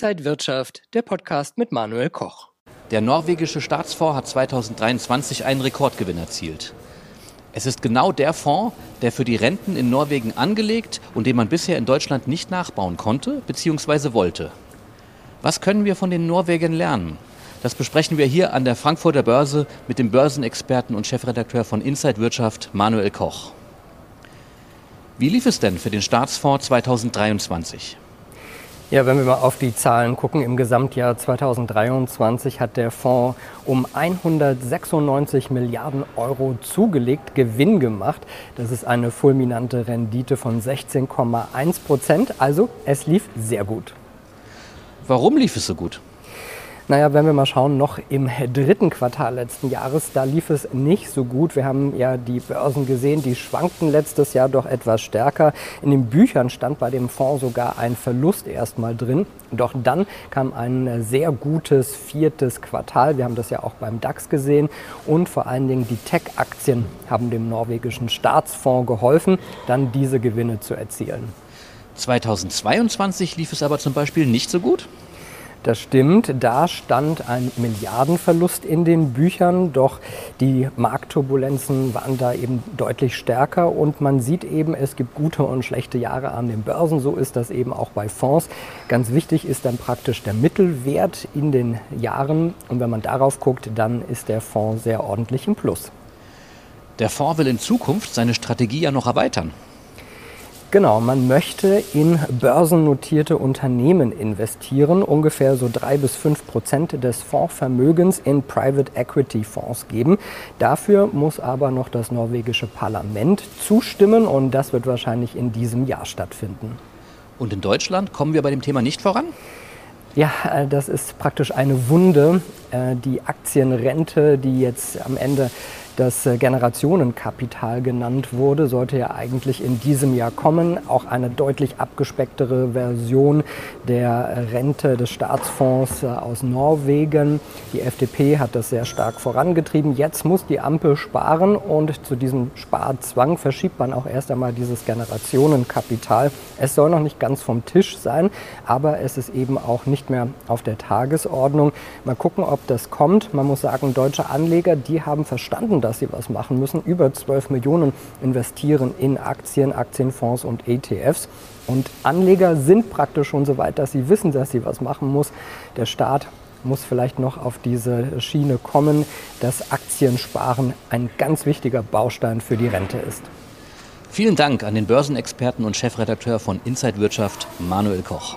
Inside Wirtschaft, der Podcast mit Manuel Koch. Der norwegische Staatsfonds hat 2023 einen Rekordgewinn erzielt. Es ist genau der Fonds, der für die Renten in Norwegen angelegt und den man bisher in Deutschland nicht nachbauen konnte bzw. wollte. Was können wir von den Norwegern lernen? Das besprechen wir hier an der Frankfurter Börse mit dem Börsenexperten und Chefredakteur von Inside Wirtschaft, Manuel Koch. Wie lief es denn für den Staatsfonds 2023? Ja, wenn wir mal auf die Zahlen gucken, im Gesamtjahr 2023 hat der Fonds um 196 Milliarden Euro zugelegt, Gewinn gemacht. Das ist eine fulminante Rendite von 16,1 Prozent. Also es lief sehr gut. Warum lief es so gut? Naja, wenn wir mal schauen, noch im dritten Quartal letzten Jahres, da lief es nicht so gut. Wir haben ja die Börsen gesehen, die schwankten letztes Jahr doch etwas stärker. In den Büchern stand bei dem Fonds sogar ein Verlust erstmal drin. Doch dann kam ein sehr gutes viertes Quartal. Wir haben das ja auch beim DAX gesehen. Und vor allen Dingen die Tech-Aktien haben dem norwegischen Staatsfonds geholfen, dann diese Gewinne zu erzielen. 2022 lief es aber zum Beispiel nicht so gut? Das stimmt, da stand ein Milliardenverlust in den Büchern, doch die Marktturbulenzen waren da eben deutlich stärker und man sieht eben, es gibt gute und schlechte Jahre an den Börsen, so ist das eben auch bei Fonds. Ganz wichtig ist dann praktisch der Mittelwert in den Jahren und wenn man darauf guckt, dann ist der Fonds sehr ordentlich im Plus. Der Fonds will in Zukunft seine Strategie ja noch erweitern. Genau, man möchte in börsennotierte Unternehmen investieren, ungefähr so drei bis fünf Prozent des Fondsvermögens in Private Equity Fonds geben. Dafür muss aber noch das norwegische Parlament zustimmen und das wird wahrscheinlich in diesem Jahr stattfinden. Und in Deutschland kommen wir bei dem Thema nicht voran? Ja, äh, das ist praktisch eine Wunde. Äh, die Aktienrente, die jetzt am Ende das äh, Generationenkapital genannt wurde, sollte ja eigentlich in diesem Jahr kommen. Auch eine deutlich abgespecktere Version der Rente des Staatsfonds äh, aus Norwegen. Die FDP hat das sehr stark vorangetrieben. Jetzt muss die Ampel sparen und zu diesem Sparzwang verschiebt man auch erst einmal dieses Generationenkapital. Es soll noch nicht ganz vom Tisch sein, aber es ist eben auch nicht mehr auf der Tagesordnung. Mal gucken, ob das kommt. Man muss sagen, deutsche Anleger, die haben verstanden, dass sie was machen müssen. Über 12 Millionen investieren in Aktien, Aktienfonds und ETFs. Und Anleger sind praktisch schon so weit, dass sie wissen, dass sie was machen muss. Der Staat muss vielleicht noch auf diese Schiene kommen, dass Aktiensparen ein ganz wichtiger Baustein für die Rente ist. Vielen Dank an den Börsenexperten und Chefredakteur von Inside Wirtschaft, Manuel Koch.